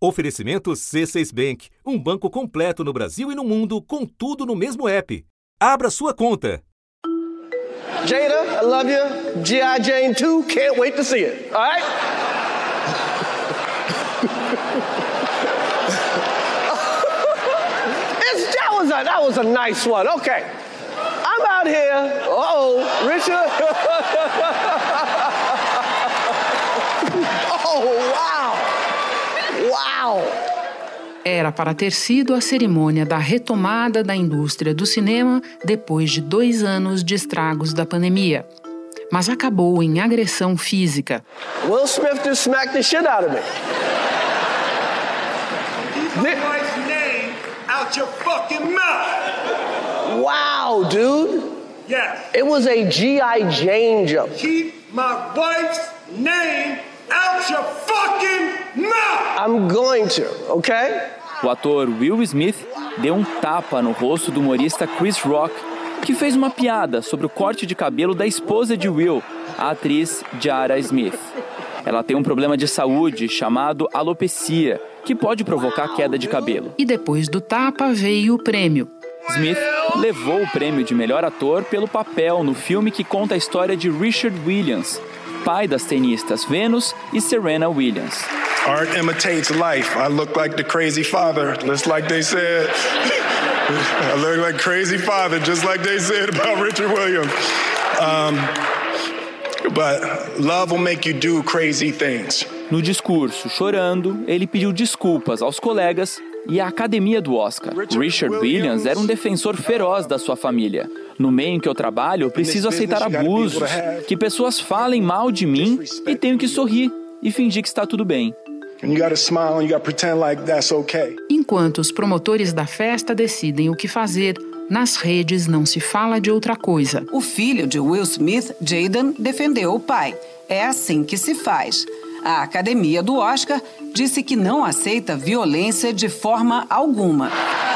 Oferecimento C6 Bank, um banco completo no Brasil e no mundo, com tudo no mesmo app. Abra sua conta. Jada, I love you. G.I. Jane 2, can't wait to see it. All right? It's, that, was a, that was a nice one. Okay. I'm out here. Uh-oh, Richard. oh, wow. Wow. Era para ter sido a cerimônia da retomada da indústria do cinema depois de dois anos de estragos da pandemia. Mas acabou em agressão física. Will Smith just smacked the shit out of me. Keep my wife's name out your fucking mouth. Wow, dude. Yes. It was a G.I. Jane jump. Keep my wife's name out your fucking I'm going to, okay? O ator Will Smith deu um tapa no rosto do humorista Chris Rock, que fez uma piada sobre o corte de cabelo da esposa de Will, a atriz Jara Smith. Ela tem um problema de saúde chamado alopecia, que pode provocar queda de cabelo. E depois do tapa veio o prêmio. Smith levou o prêmio de melhor ator pelo papel no filme que conta a história de Richard Williams, pai das tenistas Venus e Serena Williams. Art imitates life. I look like the crazy father, just like they said. I look like crazy father, just like they said about Richard Williams. Um, but love will make you do crazy things. No discurso, chorando, ele pediu desculpas aos colegas e à academia do Oscar. Richard Williams era um defensor feroz da sua família. No meio em que eu trabalho, eu preciso aceitar abusos, que pessoas falem mal de mim e tenho que sorrir e fingir que está tudo bem. Enquanto os promotores da festa decidem o que fazer, nas redes não se fala de outra coisa. O filho de Will Smith, Jaden, defendeu o pai. É assim que se faz. A academia do Oscar disse que não aceita violência de forma alguma.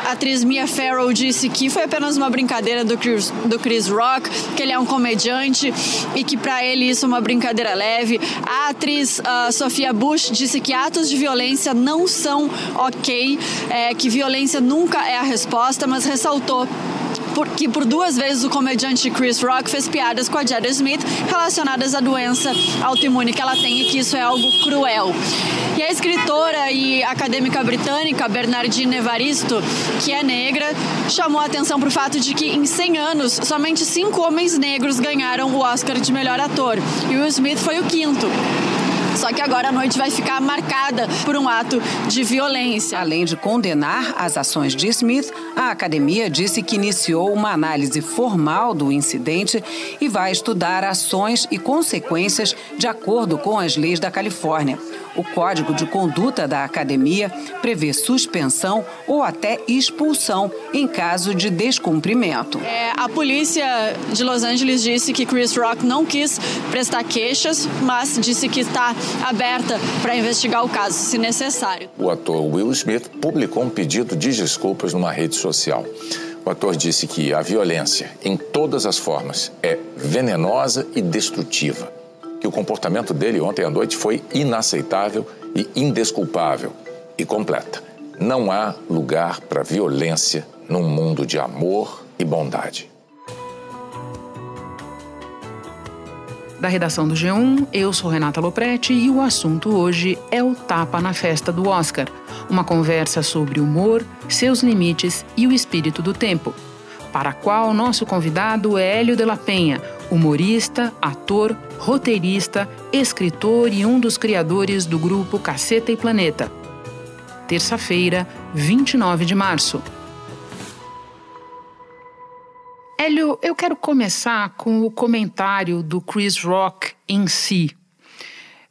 A atriz Mia Farrow disse que foi apenas uma brincadeira do Chris, do Chris Rock, que ele é um comediante e que para ele isso é uma brincadeira leve. A atriz uh, Sofia Bush disse que atos de violência não são ok, é, que violência nunca é a resposta, mas ressaltou que por duas vezes o comediante Chris Rock fez piadas com a Jada Smith relacionadas à doença autoimune que ela tem e que isso é algo cruel. E a escritora e acadêmica britânica Bernardine Evaristo, que é negra, chamou a atenção para o fato de que em 100 anos somente cinco homens negros ganharam o Oscar de melhor ator e Will Smith foi o quinto. Só que agora a noite vai ficar marcada por um ato de violência. Além de condenar as ações de Smith, a academia disse que iniciou uma análise formal do incidente e vai estudar ações e consequências de acordo com as leis da Califórnia. O Código de Conduta da Academia prevê suspensão ou até expulsão em caso de descumprimento. É, a polícia de Los Angeles disse que Chris Rock não quis prestar queixas, mas disse que está aberta para investigar o caso, se necessário. O ator Will Smith publicou um pedido de desculpas numa rede social. O ator disse que a violência, em todas as formas, é venenosa e destrutiva que o comportamento dele ontem à noite foi inaceitável e indesculpável e completa. Não há lugar para violência num mundo de amor e bondade. Da redação do G1, eu sou Renata Loprete e o assunto hoje é o tapa na festa do Oscar. Uma conversa sobre humor, seus limites e o espírito do tempo. Para a qual nosso convidado é Hélio de la Penha, humorista, ator, roteirista, escritor e um dos criadores do grupo Caceta e Planeta. Terça-feira, 29 de março. Hélio, eu quero começar com o comentário do Chris Rock em si.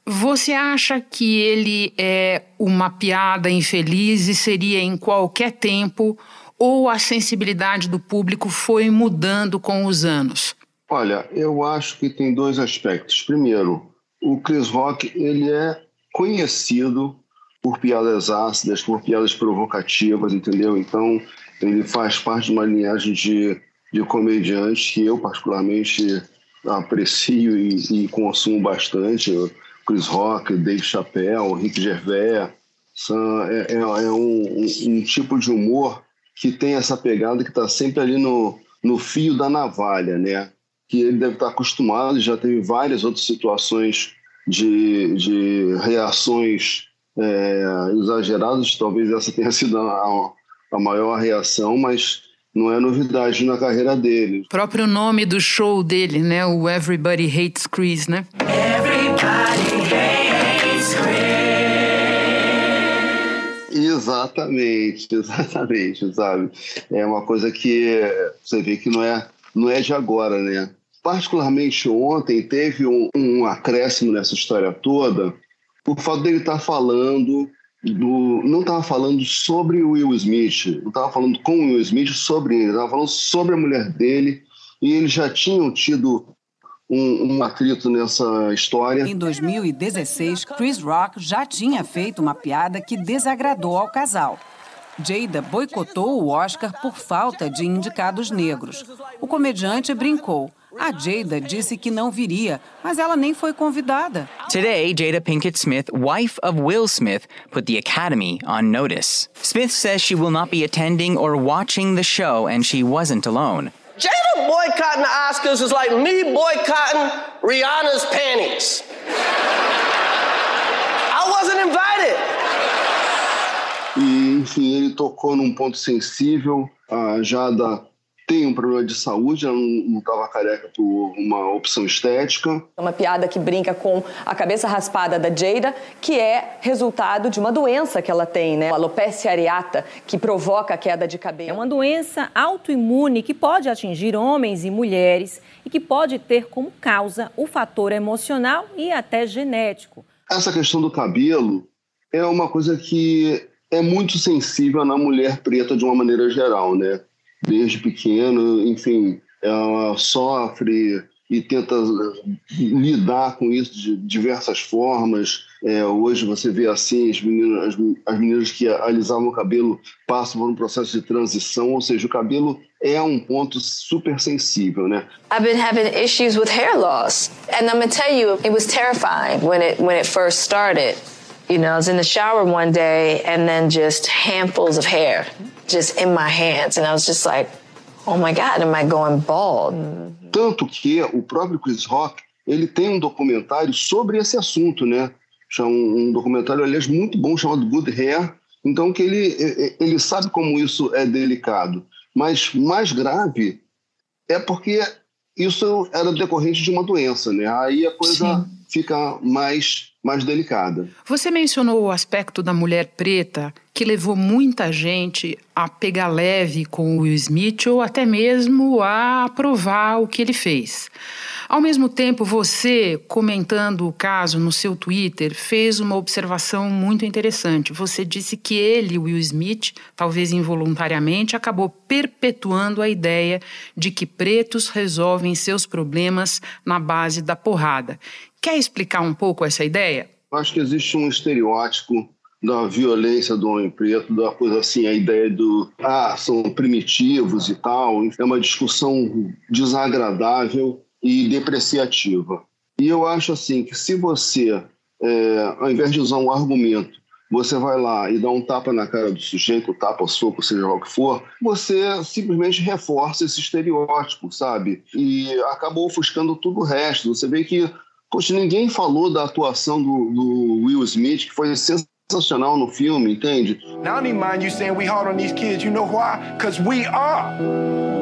Você acha que ele é uma piada infeliz e seria em qualquer tempo, ou a sensibilidade do público foi mudando com os anos? Olha, eu acho que tem dois aspectos. Primeiro, o Chris Rock ele é conhecido por piadas ácidas, por piadas provocativas, entendeu? Então, ele faz parte de uma linhagem de, de comediantes que eu particularmente aprecio e, e consumo bastante. Chris Rock, Dave Chappelle, Rick Gervais, É, é, é um, um, tipo de humor que tem essa pegada que está sempre ali no, no fio da navalha, né? Que ele deve estar acostumado, já teve várias outras situações de, de reações é, exageradas, talvez essa tenha sido a, a maior reação, mas não é novidade na carreira dele. O próprio nome do show dele, né? O Everybody Hates Chris, né? Everybody hates Chris. Exatamente, exatamente, sabe? É uma coisa que você vê que não é, não é de agora, né? Particularmente ontem teve um, um acréscimo nessa história toda, por fato dele estar tá falando do, não estava falando sobre o Will Smith, não estava falando com o Will Smith sobre ele, estava falando sobre a mulher dele e eles já tinham tido um, um atrito nessa história. Em 2016, Chris Rock já tinha feito uma piada que desagradou ao casal. Jada boicotou o Oscar por falta de indicados negros. O comediante brincou. A Jada disse que não viria, mas ela nem foi convidada. Today, Jada Pinkett Smith, wife of Will Smith, put the Academy on notice. Smith says she will not be attending or watching the show, and she wasn't alone. Jada boycotting the Oscars is like me boycotting Rihanna's panties. I wasn't invited. E, enfim, ele tocou num ponto sensível. A Jada tem um problema de saúde, ela não estava careca por uma opção estética. É uma piada que brinca com a cabeça raspada da Jada, que é resultado de uma doença que ela tem, né? A alopecia areata, que provoca a queda de cabelo. É uma doença autoimune que pode atingir homens e mulheres e que pode ter como causa o fator emocional e até genético. Essa questão do cabelo é uma coisa que é muito sensível na mulher preta de uma maneira geral, né? Desde pequeno, enfim, ela sofre e tenta lidar com isso de diversas formas. É, hoje você vê assim as meninas, as, as, meninas que alisavam o cabelo passam por um processo de transição, ou seja, o cabelo é um ponto super sensível, né? I've been having issues with hair loss, and I'm gonna tell you, it was terrifying when it when it first started. You know, I was in the shower one day, and then just handfuls of hair just in my hands. And I was just like, oh my God, am I going bald? Tanto que o próprio Chris Rock, ele tem um documentário sobre esse assunto, né? Um, um documentário, aliás, muito bom, chamado Good Hair. Então, que ele, ele sabe como isso é delicado. Mas mais grave é porque isso era decorrente de uma doença, né? Aí a coisa Sim. Fica mais mais delicada. Você mencionou o aspecto da mulher preta que levou muita gente a pegar leve com o Will Smith ou até mesmo a aprovar o que ele fez. Ao mesmo tempo, você, comentando o caso no seu Twitter, fez uma observação muito interessante. Você disse que ele, Will Smith, talvez involuntariamente, acabou perpetuando a ideia de que pretos resolvem seus problemas na base da porrada. Quer explicar um pouco essa ideia? Acho que existe um estereótipo da violência do homem preto, da coisa assim, a ideia do ah, são primitivos e tal. É uma discussão desagradável e depreciativa. E eu acho assim que se você, é, ao invés de usar um argumento, você vai lá e dá um tapa na cara do sujeito, tapa, soco, seja lá o que for, você simplesmente reforça esse estereótipo, sabe? E acaba ofuscando tudo o resto. Você vê que, poxa, ninguém falou da atuação do, do Will Smith, que foi sensacional no filme, entende? Now I don't mind you saying we hard on these kids. You know why? Because we are.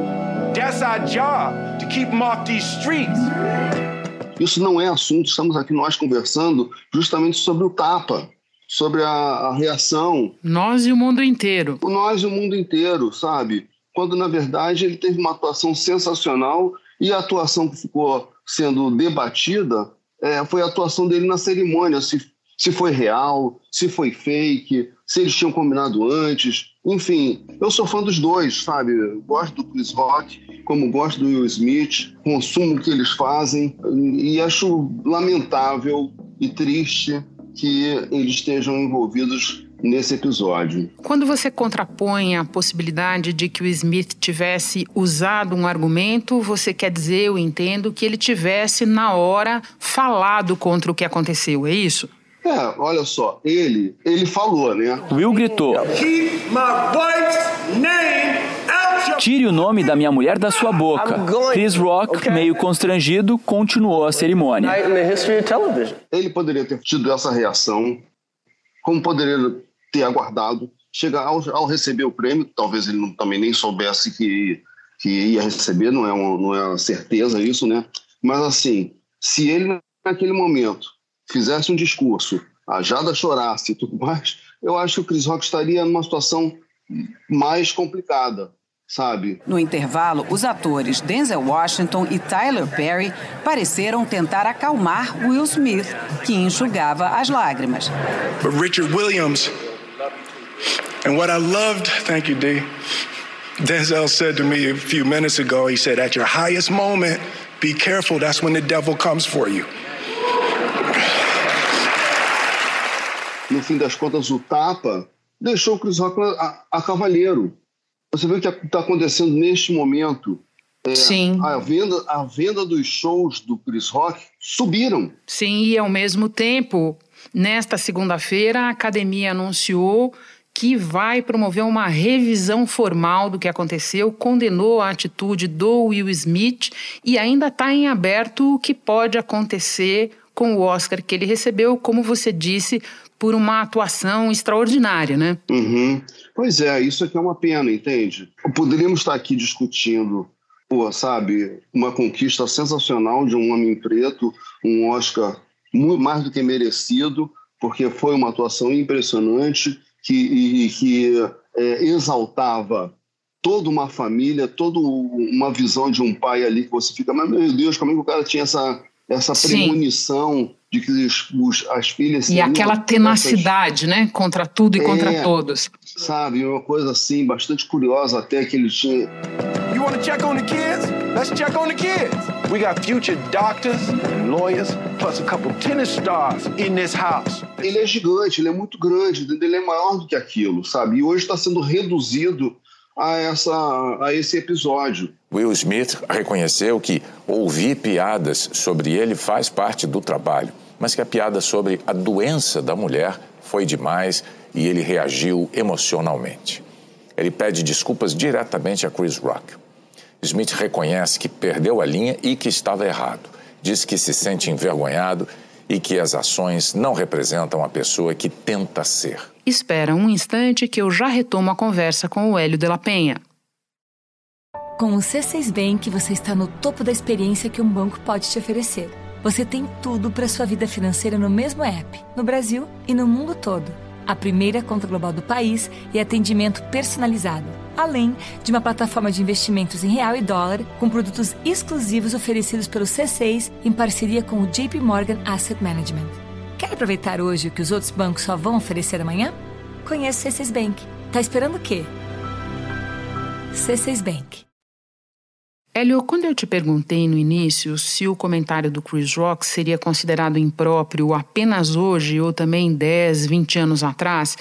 That's our job, to keep them off these streets. Isso não é assunto, estamos aqui nós conversando justamente sobre o tapa, sobre a, a reação. Nós e o mundo inteiro. Nós e o mundo inteiro, sabe? Quando na verdade ele teve uma atuação sensacional e a atuação que ficou sendo debatida é, foi a atuação dele na cerimônia, se, se foi real, se foi fake, se eles tinham combinado antes. Enfim, eu sou fã dos dois, sabe? Gosto do Chris Rock, como gosto do Will Smith, consumo o que eles fazem e acho lamentável e triste que eles estejam envolvidos nesse episódio. Quando você contrapõe a possibilidade de que o Smith tivesse usado um argumento, você quer dizer, eu entendo, que ele tivesse na hora falado contra o que aconteceu, é isso? É, olha só, ele, ele falou, né? Will gritou: Tire o nome da minha mulher da sua boca. Chris Rock, meio constrangido, continuou a cerimônia. Ele poderia ter tido essa reação, como poderia ter aguardado. Chega ao, ao receber o prêmio, talvez ele não, também nem soubesse que, que ia receber, não é, uma, não é uma certeza isso, né? Mas assim, se ele naquele momento fizesse um discurso, a Jada chorasse e tudo mais, eu acho que o Chris Rock estaria numa situação mais complicada, sabe? No intervalo, os atores Denzel Washington e Tyler Perry pareceram tentar acalmar Will Smith, que enxugava as lágrimas. But Richard Williams, and what I loved, thank you, D. Denzel said to me a few minutes ago, he said, at your highest moment, be careful, that's when the devil comes for you. Fim das contas, o tapa deixou o Chris Rock a, a cavaleiro. Você vê o que está acontecendo neste momento. É, Sim. A venda, a venda dos shows do Chris Rock subiram. Sim, e ao mesmo tempo, nesta segunda-feira, a academia anunciou que vai promover uma revisão formal do que aconteceu, condenou a atitude do Will Smith e ainda está em aberto o que pode acontecer com o Oscar que ele recebeu, como você disse, por uma atuação extraordinária, né? Uhum. Pois é, isso aqui é uma pena, entende? Poderíamos estar aqui discutindo, pô, sabe, uma conquista sensacional de um homem preto, um Oscar muito mais do que merecido, porque foi uma atuação impressionante que, e, que é, exaltava toda uma família, toda uma visão de um pai ali que você fica, mas meu Deus, como é que o cara tinha essa, essa premonição de que os, os, as filhas... E aquela tenacidade, essas... né? Contra tudo e é, contra todos. Sabe, uma coisa assim, bastante curiosa até que ele tinha... You want to check on the kids? Let's check on the kids. We got future doctors and lawyers, plus a couple tennis stars in this house. Ele é gigante, ele é muito grande, ele é maior do que aquilo, sabe? E hoje está sendo reduzido a, essa, a esse episódio. Will Smith reconheceu que ouvir piadas sobre ele faz parte do trabalho, mas que a piada sobre a doença da mulher foi demais e ele reagiu emocionalmente. Ele pede desculpas diretamente a Chris Rock. Smith reconhece que perdeu a linha e que estava errado. Diz que se sente envergonhado e que as ações não representam a pessoa que tenta ser. Espera um instante que eu já retomo a conversa com o Hélio de la Penha. Com o C6 Bank, você está no topo da experiência que um banco pode te oferecer. Você tem tudo para sua vida financeira no mesmo app, no Brasil e no mundo todo. A primeira conta global do país e atendimento personalizado, além de uma plataforma de investimentos em real e dólar com produtos exclusivos oferecidos pelo C6 em parceria com o JP Morgan Asset Management. Quer aproveitar hoje o que os outros bancos só vão oferecer amanhã? Conheça o C6 Bank. Tá esperando o quê? C6 Bank. Hélio, quando eu te perguntei no início se o comentário do Chris Rock seria considerado impróprio apenas hoje ou também 10, 20 anos atrás,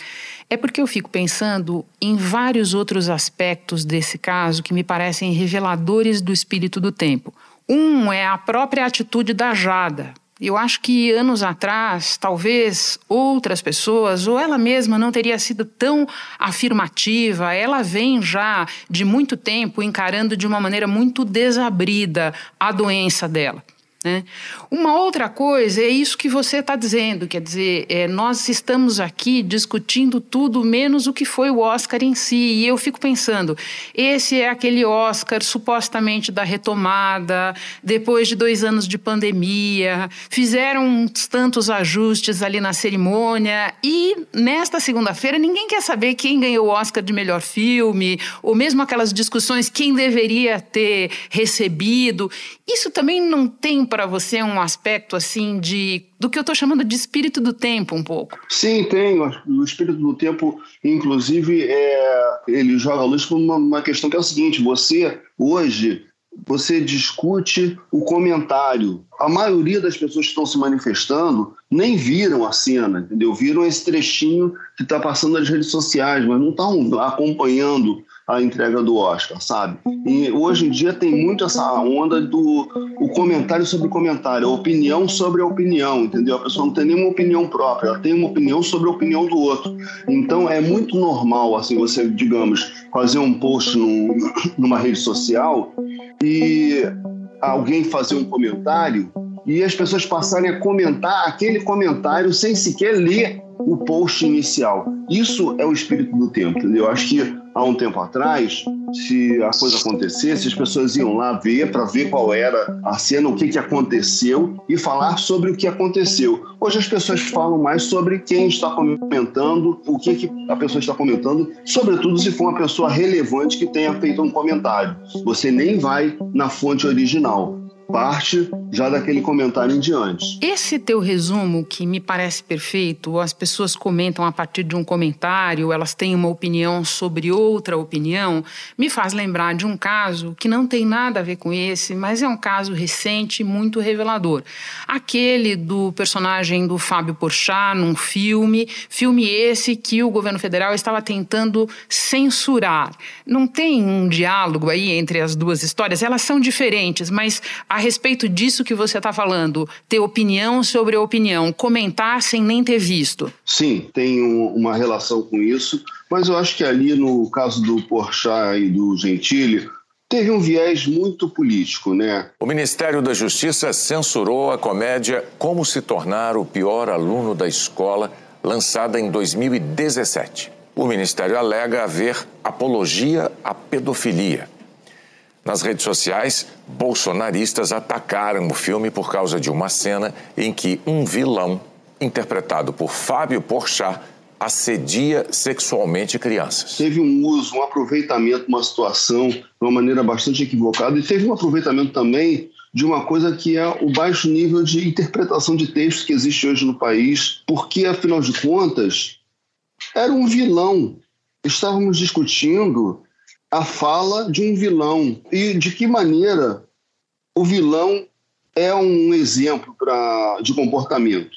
é porque eu fico pensando em vários outros aspectos desse caso que me parecem reveladores do espírito do tempo. Um é a própria atitude da Jada, eu acho que anos atrás, talvez outras pessoas, ou ela mesma não teria sido tão afirmativa. Ela vem já de muito tempo encarando de uma maneira muito desabrida a doença dela. Né? Uma outra coisa é isso que você está dizendo, quer dizer, é, nós estamos aqui discutindo tudo menos o que foi o Oscar em si. E eu fico pensando, esse é aquele Oscar supostamente da retomada, depois de dois anos de pandemia, fizeram uns tantos ajustes ali na cerimônia, e nesta segunda-feira ninguém quer saber quem ganhou o Oscar de melhor filme, ou mesmo aquelas discussões quem deveria ter recebido. Isso também não tem para você um aspecto assim de do que eu estou chamando de espírito do tempo um pouco? Sim, tem. O espírito do tempo, inclusive, é, ele joga a luz para uma, uma questão que é o seguinte: você hoje você discute o comentário. A maioria das pessoas que estão se manifestando nem viram a cena, entendeu? Viram esse trechinho que está passando nas redes sociais, mas não estão acompanhando a entrega do Oscar, sabe? E hoje em dia tem muito essa onda do o comentário sobre comentário, a opinião sobre a opinião, entendeu? A pessoa não tem nenhuma opinião própria, ela tem uma opinião sobre a opinião do outro. Então é muito normal, assim, você, digamos, fazer um post num, numa rede social e alguém fazer um comentário e as pessoas passarem a comentar aquele comentário sem sequer ler o post inicial. Isso é o espírito do tempo, entendeu? Eu acho que há um tempo atrás, se a coisa acontecesse, as pessoas iam lá ver para ver qual era a cena, o que, que aconteceu e falar sobre o que aconteceu. Hoje as pessoas falam mais sobre quem está comentando, o que, que a pessoa está comentando, sobretudo se for uma pessoa relevante que tenha feito um comentário. Você nem vai na fonte original parte já daquele comentário em diante. Esse teu resumo, que me parece perfeito, as pessoas comentam a partir de um comentário, elas têm uma opinião sobre outra opinião, me faz lembrar de um caso que não tem nada a ver com esse, mas é um caso recente muito revelador. Aquele do personagem do Fábio Porchat num filme, filme esse que o governo federal estava tentando censurar. Não tem um diálogo aí entre as duas histórias, elas são diferentes, mas a a respeito disso que você está falando, ter opinião sobre a opinião, comentar sem nem ter visto. Sim, tem um, uma relação com isso, mas eu acho que ali no caso do Porchat e do Gentili, teve um viés muito político, né? O Ministério da Justiça censurou a comédia Como se tornar o pior aluno da escola, lançada em 2017. O Ministério alega haver apologia à pedofilia. Nas redes sociais, bolsonaristas atacaram o filme por causa de uma cena em que um vilão, interpretado por Fábio Porchat, assedia sexualmente crianças. Teve um uso, um aproveitamento uma situação de uma maneira bastante equivocada e teve um aproveitamento também de uma coisa que é o baixo nível de interpretação de textos que existe hoje no país, porque afinal de contas era um vilão. Estávamos discutindo a fala de um vilão e de que maneira o vilão é um exemplo pra, de comportamento.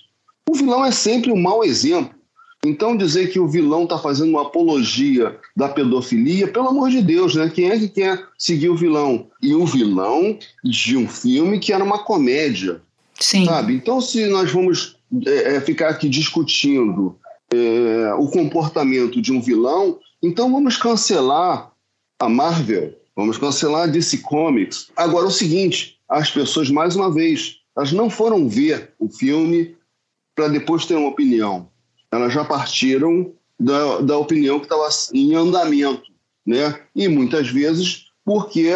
O vilão é sempre um mau exemplo. Então dizer que o vilão está fazendo uma apologia da pedofilia, pelo amor de Deus, né? Quem é que quer seguir o vilão? E o vilão de um filme que era uma comédia. Sim. Sabe? Então, se nós vamos é, é ficar aqui discutindo é, o comportamento de um vilão, então vamos cancelar a Marvel, vamos cancelar a DC Comics. Agora, o seguinte: as pessoas, mais uma vez, elas não foram ver o filme para depois ter uma opinião. Elas já partiram da, da opinião que estava em andamento, né? E muitas vezes porque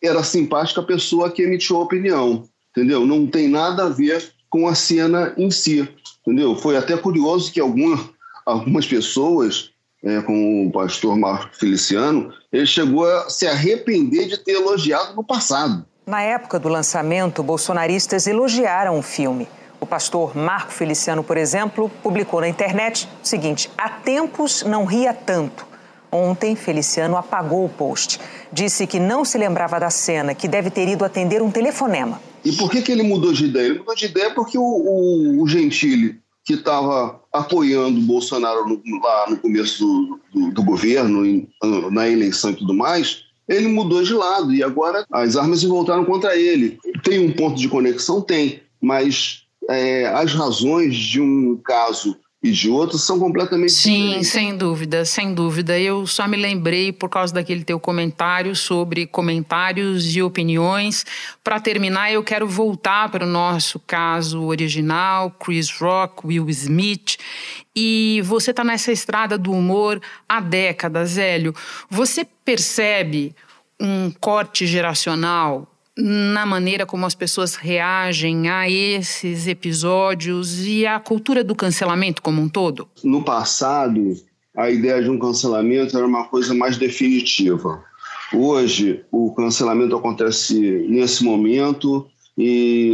era simpática a pessoa que emitiu a opinião, entendeu? Não tem nada a ver com a cena em si, entendeu? Foi até curioso que alguma, algumas pessoas é, com o pastor Marco Feliciano, ele chegou a se arrepender de ter elogiado no passado. Na época do lançamento, bolsonaristas elogiaram o filme. O pastor Marco Feliciano, por exemplo, publicou na internet o seguinte: há tempos não ria tanto. Ontem, Feliciano apagou o post. Disse que não se lembrava da cena, que deve ter ido atender um telefonema. E por que, que ele mudou de ideia? Ele mudou de ideia porque o, o, o Gentili que estava apoiando o Bolsonaro no, lá no começo do, do, do governo, em, na eleição e tudo mais, ele mudou de lado e agora as armas se voltaram contra ele. Tem um ponto de conexão? Tem, mas é, as razões de um caso e de outros são completamente Sim, diferentes. sem dúvida, sem dúvida. Eu só me lembrei por causa daquele teu comentário sobre comentários e opiniões. Para terminar, eu quero voltar para o nosso caso original, Chris Rock, Will Smith. E você está nessa estrada do humor há décadas, Hélio. Você percebe um corte geracional na maneira como as pessoas reagem a esses episódios e a cultura do cancelamento como um todo? No passado, a ideia de um cancelamento era uma coisa mais definitiva. Hoje, o cancelamento acontece nesse momento e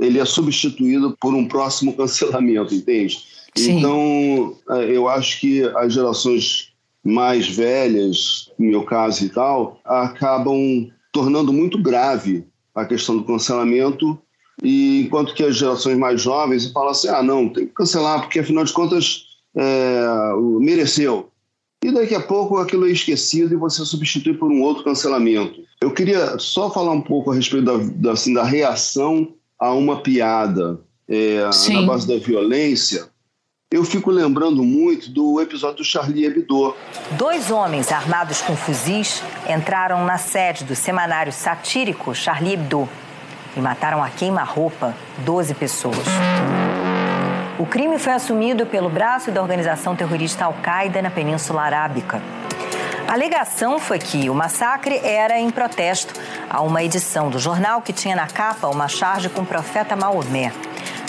ele é substituído por um próximo cancelamento, entende? Sim. Então, é, eu acho que as gerações mais velhas, no meu caso e tal, acabam tornando muito grave a questão do cancelamento, e enquanto que as gerações mais jovens falam assim, ah, não, tem que cancelar, porque afinal de contas é, mereceu. e daqui a pouco aquilo é esquecido e você substitui por um outro cancelamento. Eu queria só falar um pouco a respeito da, da, assim, da reação a uma piada é, na base da violência. Eu fico lembrando muito do episódio do Charlie Hebdo. Dois homens armados com fuzis entraram na sede do semanário satírico Charlie Hebdo e mataram a queima-roupa 12 pessoas. O crime foi assumido pelo braço da organização terrorista Al-Qaeda na Península Arábica. A alegação foi que o massacre era em protesto a uma edição do jornal que tinha na capa uma charge com o profeta Maomé.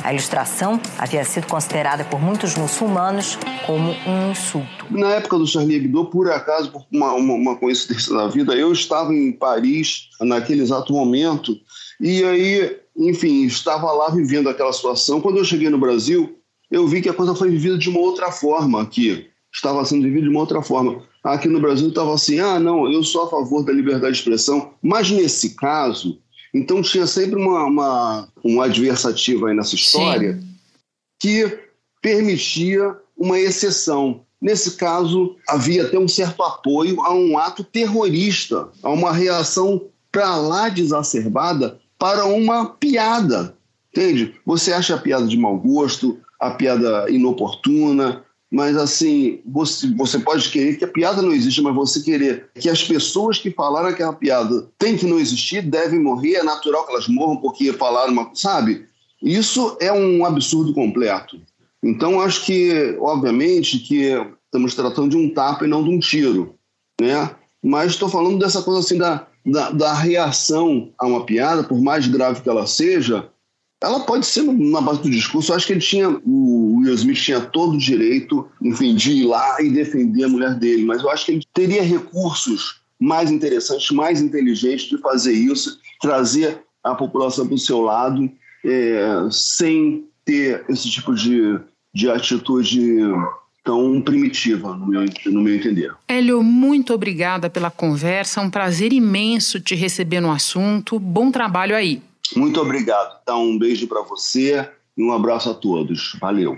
A ilustração havia sido considerada por muitos muçulmanos como um insulto. Na época do Charlie Hebdo, por acaso, por uma, uma, uma coincidência da vida, eu estava em Paris naquele exato momento e aí, enfim, estava lá vivendo aquela situação. Quando eu cheguei no Brasil, eu vi que a coisa foi vivida de uma outra forma aqui. Estava sendo vivida de uma outra forma. Aqui no Brasil estava assim: ah, não, eu sou a favor da liberdade de expressão, mas nesse caso. Então tinha sempre uma, uma um adversativo aí nessa história Sim. que permitia uma exceção. Nesse caso, havia até um certo apoio a um ato terrorista, a uma reação para lá desacerbada para uma piada. Entende? Você acha a piada de mau gosto, a piada inoportuna, mas assim, você, você pode querer que a piada não exista, mas você querer que as pessoas que falaram aquela piada têm que não existir, devem morrer, é natural que elas morram porque falaram uma. Sabe? Isso é um absurdo completo. Então, acho que, obviamente, que estamos tratando de um tapa e não de um tiro, né? Mas estou falando dessa coisa assim da, da, da reação a uma piada, por mais grave que ela seja, ela pode ser na base do discurso. Eu acho que ele tinha, o Will Smith tinha todo o direito, enfim, de ir lá e defender a mulher dele, mas eu acho que ele teria recursos mais interessantes, mais inteligentes de fazer isso, trazer a população para o seu lado, é, sem ter esse tipo de, de atitude tão primitiva, no meu, no meu entender. Hélio, muito obrigada pela conversa, um prazer imenso te receber no assunto. Bom trabalho aí. Muito obrigado. Tá? Um beijo para você e um abraço a todos. Valeu.